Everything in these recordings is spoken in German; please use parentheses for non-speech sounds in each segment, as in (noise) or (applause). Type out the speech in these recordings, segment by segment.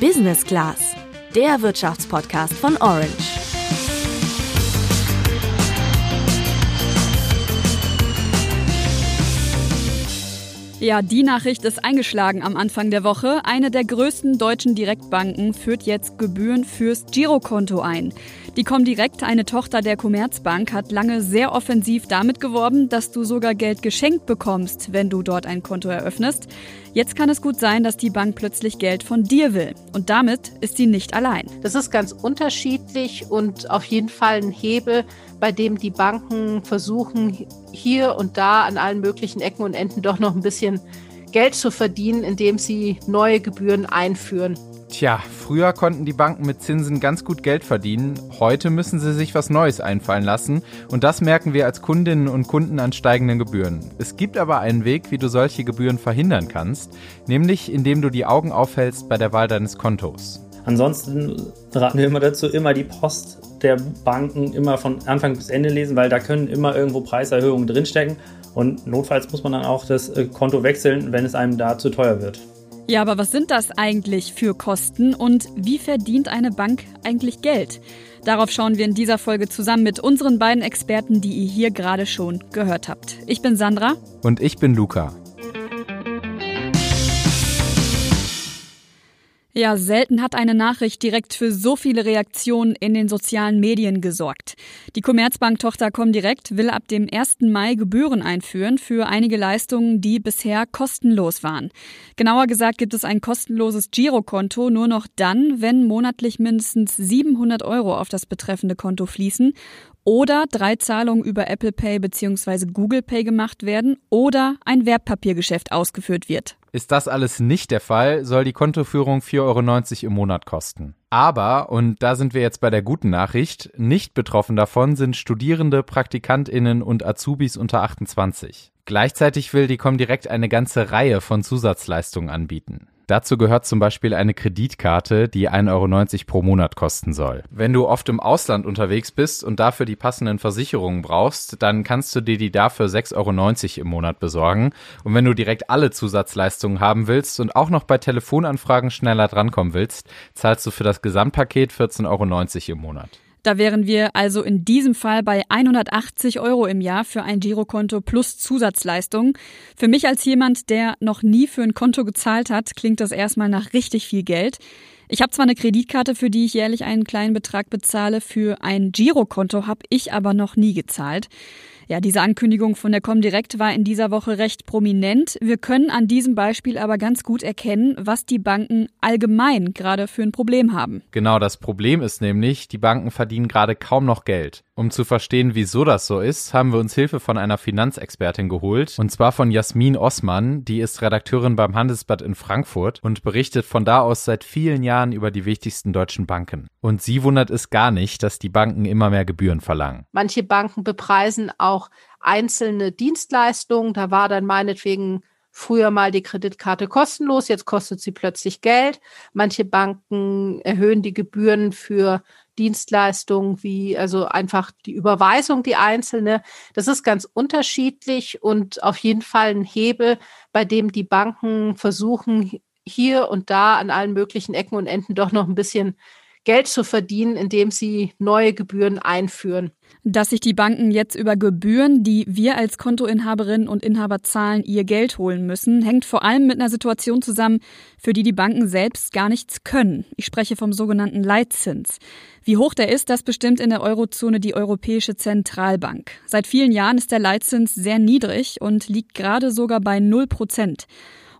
Business Class, der Wirtschaftspodcast von Orange. Ja, die Nachricht ist eingeschlagen am Anfang der Woche. Eine der größten deutschen Direktbanken führt jetzt Gebühren fürs Girokonto ein. Die Comdirect, eine Tochter der Commerzbank, hat lange sehr offensiv damit geworben, dass du sogar Geld geschenkt bekommst, wenn du dort ein Konto eröffnest. Jetzt kann es gut sein, dass die Bank plötzlich Geld von dir will. Und damit ist sie nicht allein. Das ist ganz unterschiedlich und auf jeden Fall ein Hebel, bei dem die Banken versuchen, hier und da an allen möglichen Ecken und Enden doch noch ein bisschen Geld zu verdienen, indem sie neue Gebühren einführen. Tja, früher konnten die Banken mit Zinsen ganz gut Geld verdienen. Heute müssen sie sich was Neues einfallen lassen. Und das merken wir als Kundinnen und Kunden an steigenden Gebühren. Es gibt aber einen Weg, wie du solche Gebühren verhindern kannst, nämlich indem du die Augen aufhältst bei der Wahl deines Kontos. Ansonsten raten wir immer dazu, immer die Post der Banken immer von Anfang bis Ende lesen, weil da können immer irgendwo Preiserhöhungen drinstecken. Und notfalls muss man dann auch das äh, Konto wechseln, wenn es einem da zu teuer wird. Ja, aber was sind das eigentlich für Kosten und wie verdient eine Bank eigentlich Geld? Darauf schauen wir in dieser Folge zusammen mit unseren beiden Experten, die ihr hier gerade schon gehört habt. Ich bin Sandra. Und ich bin Luca. Ja, selten hat eine Nachricht direkt für so viele Reaktionen in den sozialen Medien gesorgt. Die Commerzbank-Tochter Comdirect will ab dem 1. Mai Gebühren einführen für einige Leistungen, die bisher kostenlos waren. Genauer gesagt gibt es ein kostenloses Girokonto nur noch dann, wenn monatlich mindestens 700 Euro auf das betreffende Konto fließen oder drei Zahlungen über Apple Pay bzw. Google Pay gemacht werden oder ein Wertpapiergeschäft ausgeführt wird. Ist das alles nicht der Fall, soll die Kontoführung 4,90 Euro im Monat kosten. Aber, und da sind wir jetzt bei der guten Nachricht, nicht betroffen davon sind Studierende, PraktikantInnen und Azubis unter 28. Gleichzeitig will die Comdirect eine ganze Reihe von Zusatzleistungen anbieten. Dazu gehört zum Beispiel eine Kreditkarte, die 1,90 Euro pro Monat kosten soll. Wenn du oft im Ausland unterwegs bist und dafür die passenden Versicherungen brauchst, dann kannst du dir die dafür 6,90 Euro im Monat besorgen. Und wenn du direkt alle Zusatzleistungen haben willst und auch noch bei Telefonanfragen schneller drankommen willst, zahlst du für das Gesamtpaket 14,90 Euro im Monat. Da wären wir also in diesem Fall bei 180 Euro im Jahr für ein Girokonto plus Zusatzleistungen. Für mich als jemand, der noch nie für ein Konto gezahlt hat, klingt das erstmal nach richtig viel Geld. Ich habe zwar eine Kreditkarte, für die ich jährlich einen kleinen Betrag bezahle, für ein Girokonto habe ich aber noch nie gezahlt. Ja, diese Ankündigung von der Comdirect war in dieser Woche recht prominent. Wir können an diesem Beispiel aber ganz gut erkennen, was die Banken allgemein gerade für ein Problem haben. Genau, das Problem ist nämlich, die Banken verdienen gerade kaum noch Geld. Um zu verstehen, wieso das so ist, haben wir uns Hilfe von einer Finanzexpertin geholt, und zwar von Jasmin Osman, die ist Redakteurin beim Handelsblatt in Frankfurt und berichtet von da aus seit vielen Jahren über die wichtigsten deutschen Banken. Und sie wundert es gar nicht, dass die Banken immer mehr Gebühren verlangen. Manche Banken bepreisen auch auch einzelne Dienstleistungen. Da war dann meinetwegen früher mal die Kreditkarte kostenlos, jetzt kostet sie plötzlich Geld. Manche Banken erhöhen die Gebühren für Dienstleistungen wie also einfach die Überweisung, die einzelne. Das ist ganz unterschiedlich und auf jeden Fall ein Hebel, bei dem die Banken versuchen, hier und da an allen möglichen Ecken und Enden doch noch ein bisschen Geld zu verdienen, indem sie neue Gebühren einführen. Dass sich die Banken jetzt über Gebühren, die wir als Kontoinhaberinnen und Inhaber zahlen, ihr Geld holen müssen, hängt vor allem mit einer Situation zusammen, für die die Banken selbst gar nichts können. Ich spreche vom sogenannten Leitzins. Wie hoch der ist, das bestimmt in der Eurozone die Europäische Zentralbank. Seit vielen Jahren ist der Leitzins sehr niedrig und liegt gerade sogar bei 0 Prozent.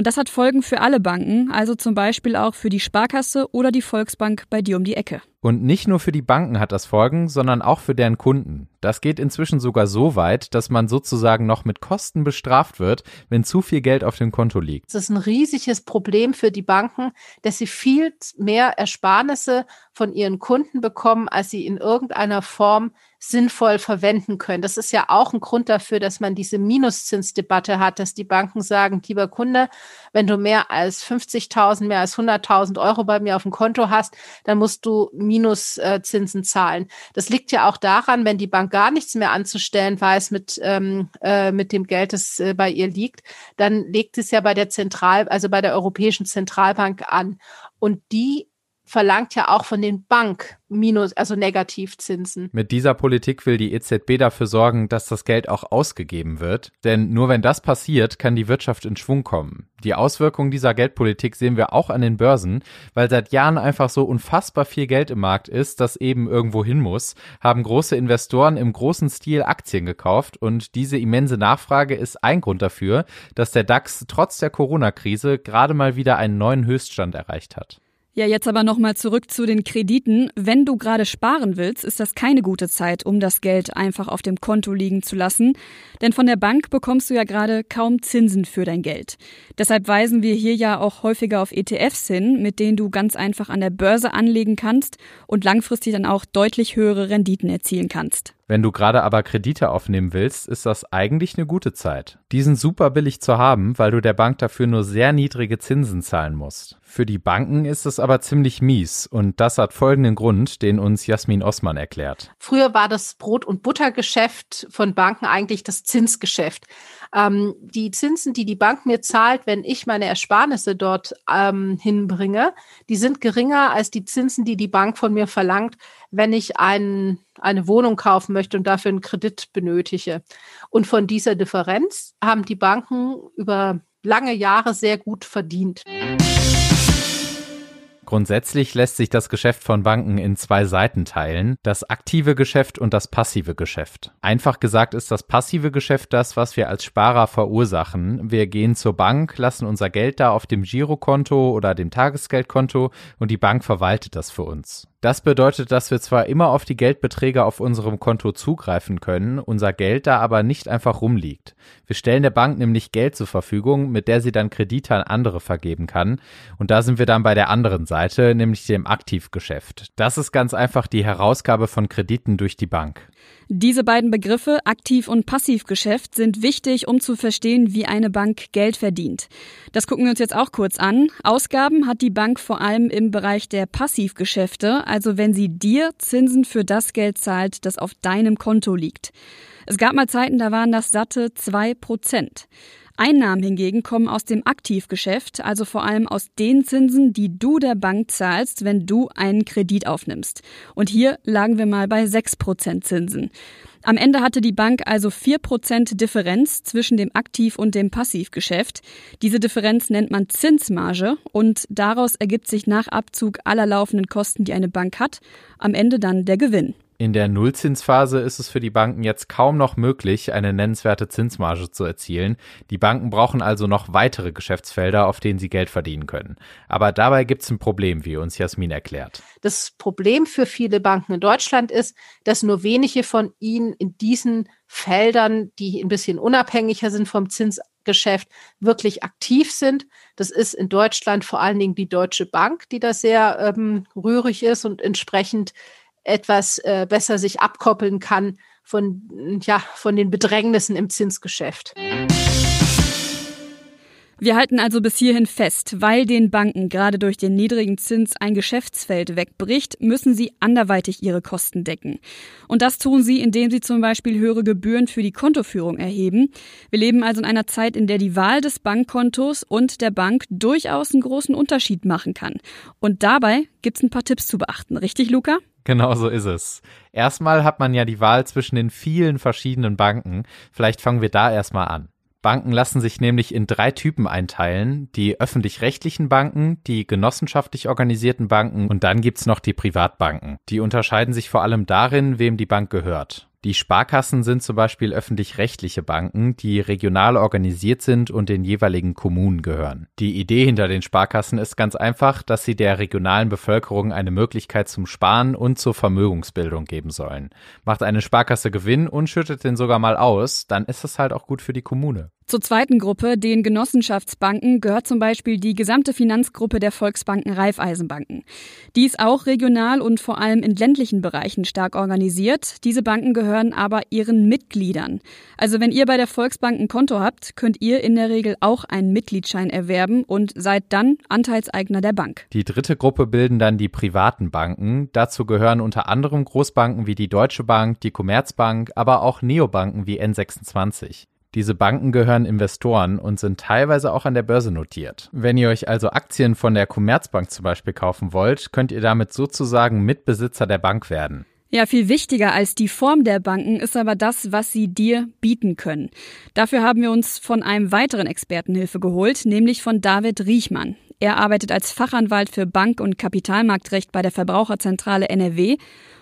Und das hat Folgen für alle Banken, also zum Beispiel auch für die Sparkasse oder die Volksbank bei dir um die Ecke. Und nicht nur für die Banken hat das Folgen, sondern auch für deren Kunden. Das geht inzwischen sogar so weit, dass man sozusagen noch mit Kosten bestraft wird, wenn zu viel Geld auf dem Konto liegt. Das ist ein riesiges Problem für die Banken, dass sie viel mehr Ersparnisse von ihren Kunden bekommen, als sie in irgendeiner Form sinnvoll verwenden können. Das ist ja auch ein Grund dafür, dass man diese Minuszinsdebatte hat, dass die Banken sagen, lieber Kunde, wenn du mehr als 50.000, mehr als 100.000 Euro bei mir auf dem Konto hast, dann musst du Minuszinsen zahlen. Das liegt ja auch daran, wenn die Bank gar nichts mehr anzustellen weiß mit, ähm, äh, mit dem Geld, das äh, bei ihr liegt, dann legt es ja bei der Zentral, also bei der Europäischen Zentralbank an. Und die verlangt ja auch von den Bank Minus, also Negativzinsen. Mit dieser Politik will die EZB dafür sorgen, dass das Geld auch ausgegeben wird. Denn nur wenn das passiert, kann die Wirtschaft in Schwung kommen. Die Auswirkungen dieser Geldpolitik sehen wir auch an den Börsen, weil seit Jahren einfach so unfassbar viel Geld im Markt ist, das eben irgendwo hin muss, haben große Investoren im großen Stil Aktien gekauft und diese immense Nachfrage ist ein Grund dafür, dass der DAX trotz der Corona-Krise gerade mal wieder einen neuen Höchststand erreicht hat. Ja, jetzt aber nochmal zurück zu den Krediten. Wenn du gerade sparen willst, ist das keine gute Zeit, um das Geld einfach auf dem Konto liegen zu lassen. Denn von der Bank bekommst du ja gerade kaum Zinsen für dein Geld. Deshalb weisen wir hier ja auch häufiger auf ETFs hin, mit denen du ganz einfach an der Börse anlegen kannst und langfristig dann auch deutlich höhere Renditen erzielen kannst. Wenn du gerade aber Kredite aufnehmen willst, ist das eigentlich eine gute Zeit. Die sind super billig zu haben, weil du der Bank dafür nur sehr niedrige Zinsen zahlen musst. Für die Banken ist es aber ziemlich mies und das hat folgenden Grund, den uns Jasmin Osman erklärt. Früher war das Brot- und Buttergeschäft von Banken eigentlich das Zinsgeschäft. Ähm, die Zinsen, die die Bank mir zahlt, wenn ich meine Ersparnisse dort ähm, hinbringe, die sind geringer als die Zinsen, die die Bank von mir verlangt, wenn ich ein, eine Wohnung kaufen möchte und dafür einen Kredit benötige. Und von dieser Differenz haben die Banken über lange Jahre sehr gut verdient. Grundsätzlich lässt sich das Geschäft von Banken in zwei Seiten teilen, das aktive Geschäft und das passive Geschäft. Einfach gesagt ist das passive Geschäft das, was wir als Sparer verursachen. Wir gehen zur Bank, lassen unser Geld da auf dem Girokonto oder dem Tagesgeldkonto und die Bank verwaltet das für uns. Das bedeutet, dass wir zwar immer auf die Geldbeträge auf unserem Konto zugreifen können, unser Geld da aber nicht einfach rumliegt. Wir stellen der Bank nämlich Geld zur Verfügung, mit der sie dann Kredite an andere vergeben kann. Und da sind wir dann bei der anderen Seite, nämlich dem Aktivgeschäft. Das ist ganz einfach die Herausgabe von Krediten durch die Bank. Diese beiden Begriffe Aktiv- und Passivgeschäft sind wichtig, um zu verstehen, wie eine Bank Geld verdient. Das gucken wir uns jetzt auch kurz an. Ausgaben hat die Bank vor allem im Bereich der Passivgeschäfte, also wenn sie dir Zinsen für das Geld zahlt, das auf deinem Konto liegt. Es gab mal Zeiten, da waren das satte zwei Prozent. Einnahmen hingegen kommen aus dem Aktivgeschäft, also vor allem aus den Zinsen, die du der Bank zahlst, wenn du einen Kredit aufnimmst. Und hier lagen wir mal bei 6% Zinsen. Am Ende hatte die Bank also 4% Differenz zwischen dem Aktiv- und dem Passivgeschäft. Diese Differenz nennt man Zinsmarge und daraus ergibt sich nach Abzug aller laufenden Kosten, die eine Bank hat, am Ende dann der Gewinn. In der Nullzinsphase ist es für die Banken jetzt kaum noch möglich, eine nennenswerte Zinsmarge zu erzielen. Die Banken brauchen also noch weitere Geschäftsfelder, auf denen sie Geld verdienen können. Aber dabei gibt es ein Problem, wie uns Jasmin erklärt. Das Problem für viele Banken in Deutschland ist, dass nur wenige von ihnen in diesen Feldern, die ein bisschen unabhängiger sind vom Zinsgeschäft, wirklich aktiv sind. Das ist in Deutschland vor allen Dingen die Deutsche Bank, die da sehr ähm, rührig ist und entsprechend etwas äh, besser sich abkoppeln kann von, ja, von den Bedrängnissen im Zinsgeschäft. Wir halten also bis hierhin fest, weil den Banken gerade durch den niedrigen Zins ein Geschäftsfeld wegbricht, müssen sie anderweitig ihre Kosten decken. Und das tun sie, indem sie zum Beispiel höhere Gebühren für die Kontoführung erheben. Wir leben also in einer Zeit, in der die Wahl des Bankkontos und der Bank durchaus einen großen Unterschied machen kann. Und dabei gibt's ein paar Tipps zu beachten, richtig, Luca? (laughs) Genau so ist es. Erstmal hat man ja die Wahl zwischen den vielen verschiedenen Banken. Vielleicht fangen wir da erstmal an. Banken lassen sich nämlich in drei Typen einteilen. Die öffentlich-rechtlichen Banken, die genossenschaftlich organisierten Banken und dann gibt's noch die Privatbanken. Die unterscheiden sich vor allem darin, wem die Bank gehört. Die Sparkassen sind zum Beispiel öffentlich-rechtliche Banken, die regional organisiert sind und den jeweiligen Kommunen gehören. Die Idee hinter den Sparkassen ist ganz einfach, dass sie der regionalen Bevölkerung eine Möglichkeit zum Sparen und zur Vermögensbildung geben sollen. Macht eine Sparkasse Gewinn und schüttet den sogar mal aus, dann ist es halt auch gut für die Kommune. Zur zweiten Gruppe, den Genossenschaftsbanken, gehört zum Beispiel die gesamte Finanzgruppe der Volksbanken Raiffeisenbanken. Die ist auch regional und vor allem in ländlichen Bereichen stark organisiert. Diese Banken gehören aber ihren Mitgliedern. Also wenn ihr bei der Volksbank ein Konto habt, könnt ihr in der Regel auch einen Mitgliedschein erwerben und seid dann Anteilseigner der Bank. Die dritte Gruppe bilden dann die privaten Banken. Dazu gehören unter anderem Großbanken wie die Deutsche Bank, die Commerzbank, aber auch Neobanken wie N26. Diese Banken gehören Investoren und sind teilweise auch an der Börse notiert. Wenn ihr euch also Aktien von der Commerzbank zum Beispiel kaufen wollt, könnt ihr damit sozusagen Mitbesitzer der Bank werden. Ja, viel wichtiger als die Form der Banken ist aber das, was sie dir bieten können. Dafür haben wir uns von einem weiteren Experten Hilfe geholt, nämlich von David Riechmann. Er arbeitet als Fachanwalt für Bank- und Kapitalmarktrecht bei der Verbraucherzentrale NRW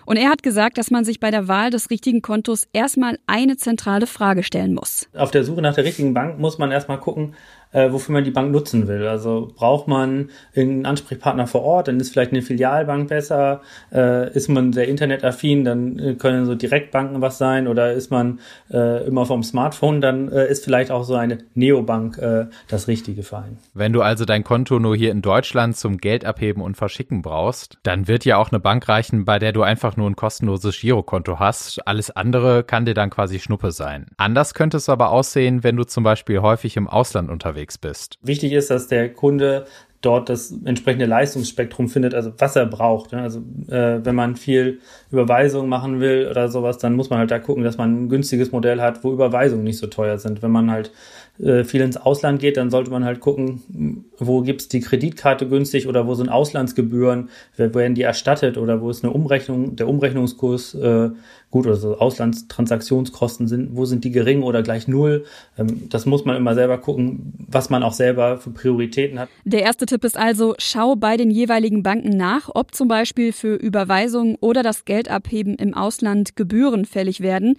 und er hat gesagt, dass man sich bei der Wahl des richtigen Kontos erstmal eine zentrale Frage stellen muss. Auf der Suche nach der richtigen Bank muss man erstmal gucken, äh, wofür man die Bank nutzen will. Also braucht man einen Ansprechpartner vor Ort, dann ist vielleicht eine Filialbank besser. Äh, ist man sehr internetaffin, dann äh, können so Direktbanken was sein. Oder ist man äh, immer vom Smartphone, dann äh, ist vielleicht auch so eine Neobank äh, das Richtige für einen. Wenn du also dein Konto nur hier in Deutschland zum Geld abheben und verschicken brauchst, dann wird ja auch eine Bank reichen, bei der du einfach nur ein kostenloses Girokonto hast. Alles andere kann dir dann quasi Schnuppe sein. Anders könnte es aber aussehen, wenn du zum Beispiel häufig im Ausland unterwegs unterwegs bist. Wichtig ist, dass der Kunde dort das entsprechende Leistungsspektrum findet, also was er braucht. Also äh, wenn man viel Überweisung machen will oder sowas, dann muss man halt da gucken, dass man ein günstiges Modell hat, wo Überweisungen nicht so teuer sind. Wenn man halt äh, viel ins Ausland geht, dann sollte man halt gucken, wo gibt's die Kreditkarte günstig oder wo sind Auslandsgebühren, werden die erstattet oder wo ist eine Umrechnung, der Umrechnungskurs äh, gut oder so Auslandstransaktionskosten sind, wo sind die gering oder gleich null. Ähm, das muss man immer selber gucken, was man auch selber für Prioritäten hat. Der erste Tipp ist also, schau bei den jeweiligen Banken nach, ob zum Beispiel für Überweisungen oder das Geldabheben im Ausland Gebühren fällig werden.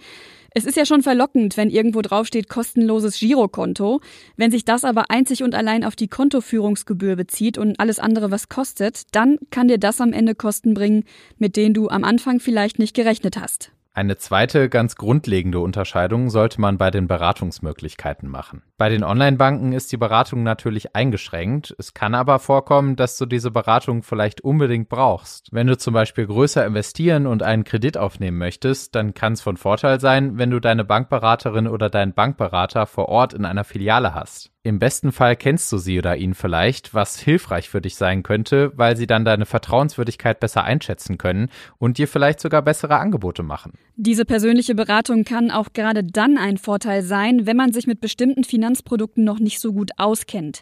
Es ist ja schon verlockend, wenn irgendwo draufsteht kostenloses Girokonto. Wenn sich das aber einzig und allein auf die Kontoführungsgebühr bezieht und alles andere was kostet, dann kann dir das am Ende Kosten bringen, mit denen du am Anfang vielleicht nicht gerechnet hast. Eine zweite ganz grundlegende Unterscheidung sollte man bei den Beratungsmöglichkeiten machen. Bei den Online-Banken ist die Beratung natürlich eingeschränkt. Es kann aber vorkommen, dass du diese Beratung vielleicht unbedingt brauchst. Wenn du zum Beispiel größer investieren und einen Kredit aufnehmen möchtest, dann kann es von Vorteil sein, wenn du deine Bankberaterin oder deinen Bankberater vor Ort in einer Filiale hast. Im besten Fall kennst du sie oder ihn vielleicht, was hilfreich für dich sein könnte, weil sie dann deine Vertrauenswürdigkeit besser einschätzen können und dir vielleicht sogar bessere Angebote machen. Diese persönliche Beratung kann auch gerade dann ein Vorteil sein, wenn man sich mit bestimmten Finanzprodukten noch nicht so gut auskennt.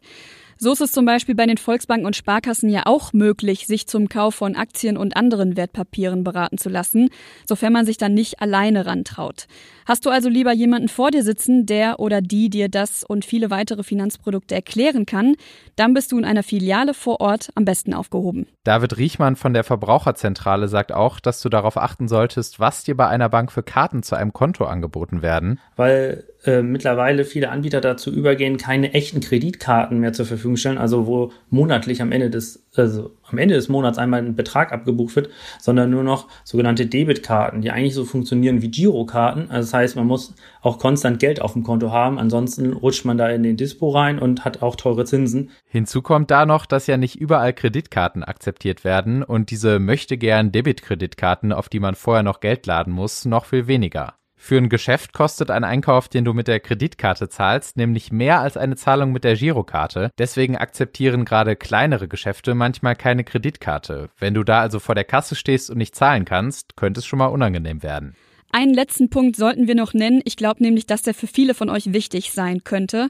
So ist es zum Beispiel bei den Volksbanken und Sparkassen ja auch möglich, sich zum Kauf von Aktien und anderen Wertpapieren beraten zu lassen, sofern man sich dann nicht alleine rantraut. Hast du also lieber jemanden vor dir sitzen, der oder die dir das und viele weitere Finanzprodukte erklären kann, dann bist du in einer Filiale vor Ort am besten aufgehoben. David Riechmann von der Verbraucherzentrale sagt auch, dass du darauf achten solltest, was dir bei einer Bank für Karten zu einem Konto angeboten werden. Weil äh, mittlerweile viele Anbieter dazu übergehen, keine echten Kreditkarten mehr zur Verfügung stellen, also wo monatlich am Ende des, also am Ende des Monats einmal ein Betrag abgebucht wird, sondern nur noch sogenannte Debitkarten, die eigentlich so funktionieren wie Girokarten. Also das heißt, man muss auch konstant Geld auf dem Konto haben, ansonsten rutscht man da in den Dispo rein und hat auch teure Zinsen. Hinzu kommt da noch, dass ja nicht überall Kreditkarten akzeptiert werden und diese möchte gern Debitkreditkarten, auf die man vorher noch Geld laden muss, noch viel weniger. Für ein Geschäft kostet ein Einkauf, den du mit der Kreditkarte zahlst, nämlich mehr als eine Zahlung mit der Girokarte. Deswegen akzeptieren gerade kleinere Geschäfte manchmal keine Kreditkarte. Wenn du da also vor der Kasse stehst und nicht zahlen kannst, könnte es schon mal unangenehm werden. Einen letzten Punkt sollten wir noch nennen. Ich glaube nämlich, dass der für viele von euch wichtig sein könnte.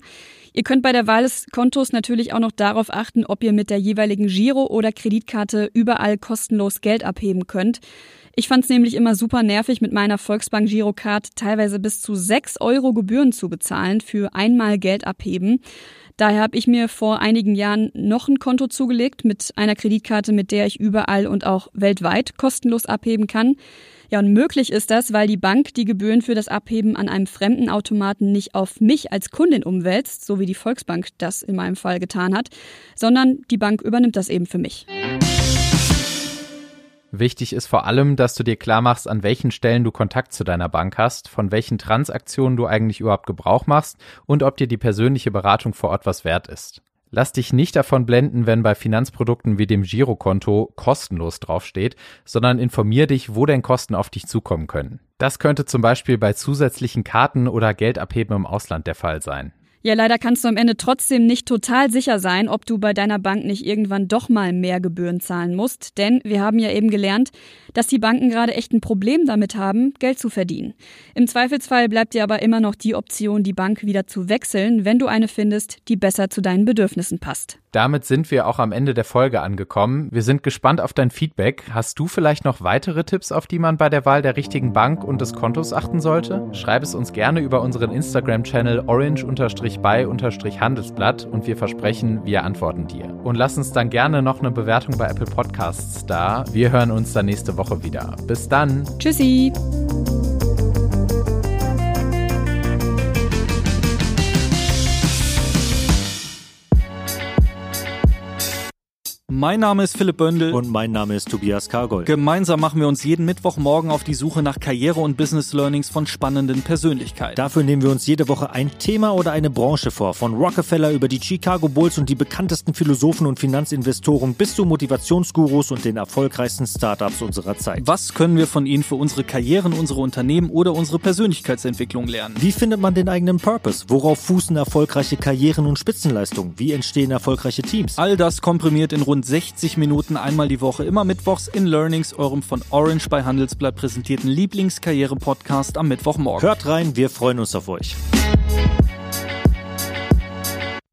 Ihr könnt bei der Wahl des Kontos natürlich auch noch darauf achten, ob ihr mit der jeweiligen Giro- oder Kreditkarte überall kostenlos Geld abheben könnt. Ich fand es nämlich immer super nervig, mit meiner Volksbank Girocard teilweise bis zu 6 Euro Gebühren zu bezahlen für einmal Geld abheben. Daher habe ich mir vor einigen Jahren noch ein Konto zugelegt mit einer Kreditkarte, mit der ich überall und auch weltweit kostenlos abheben kann. Ja, und möglich ist das, weil die Bank die Gebühren für das Abheben an einem fremden Automaten nicht auf mich als Kundin umwälzt, so wie die Volksbank das in meinem Fall getan hat, sondern die Bank übernimmt das eben für mich. Wichtig ist vor allem, dass du dir klar machst, an welchen Stellen du Kontakt zu deiner Bank hast, von welchen Transaktionen du eigentlich überhaupt Gebrauch machst und ob dir die persönliche Beratung vor Ort was wert ist. Lass dich nicht davon blenden, wenn bei Finanzprodukten wie dem Girokonto kostenlos draufsteht, sondern informier dich, wo denn Kosten auf dich zukommen können. Das könnte zum Beispiel bei zusätzlichen Karten oder Geldabheben im Ausland der Fall sein. Ja, leider kannst du am Ende trotzdem nicht total sicher sein, ob du bei deiner Bank nicht irgendwann doch mal mehr Gebühren zahlen musst, denn wir haben ja eben gelernt, dass die Banken gerade echt ein Problem damit haben, Geld zu verdienen. Im Zweifelsfall bleibt dir aber immer noch die Option, die Bank wieder zu wechseln, wenn du eine findest, die besser zu deinen Bedürfnissen passt. Damit sind wir auch am Ende der Folge angekommen. Wir sind gespannt auf dein Feedback. Hast du vielleicht noch weitere Tipps, auf die man bei der Wahl der richtigen Bank und des Kontos achten sollte? Schreib es uns gerne über unseren Instagram-Channel orange-by-handelsblatt und wir versprechen, wir antworten dir. Und lass uns dann gerne noch eine Bewertung bei Apple Podcasts da. Wir hören uns dann nächste Woche wieder. Bis dann. Tschüssi. Mein Name ist Philipp Bündel. Und mein Name ist Tobias Kargold. Gemeinsam machen wir uns jeden Mittwochmorgen auf die Suche nach Karriere- und Business-Learnings von spannenden Persönlichkeiten. Dafür nehmen wir uns jede Woche ein Thema oder eine Branche vor. Von Rockefeller über die Chicago Bulls und die bekanntesten Philosophen und Finanzinvestoren bis zu Motivationsgurus und den erfolgreichsten Startups unserer Zeit. Was können wir von ihnen für unsere Karrieren, unsere Unternehmen oder unsere Persönlichkeitsentwicklung lernen? Wie findet man den eigenen Purpose? Worauf fußen erfolgreiche Karrieren und Spitzenleistungen? Wie entstehen erfolgreiche Teams? All das komprimiert in rund 60 Minuten einmal die Woche, immer mittwochs in Learnings, eurem von Orange bei Handelsblatt präsentierten Lieblingskarriere-Podcast am Mittwochmorgen. Hört rein, wir freuen uns auf euch.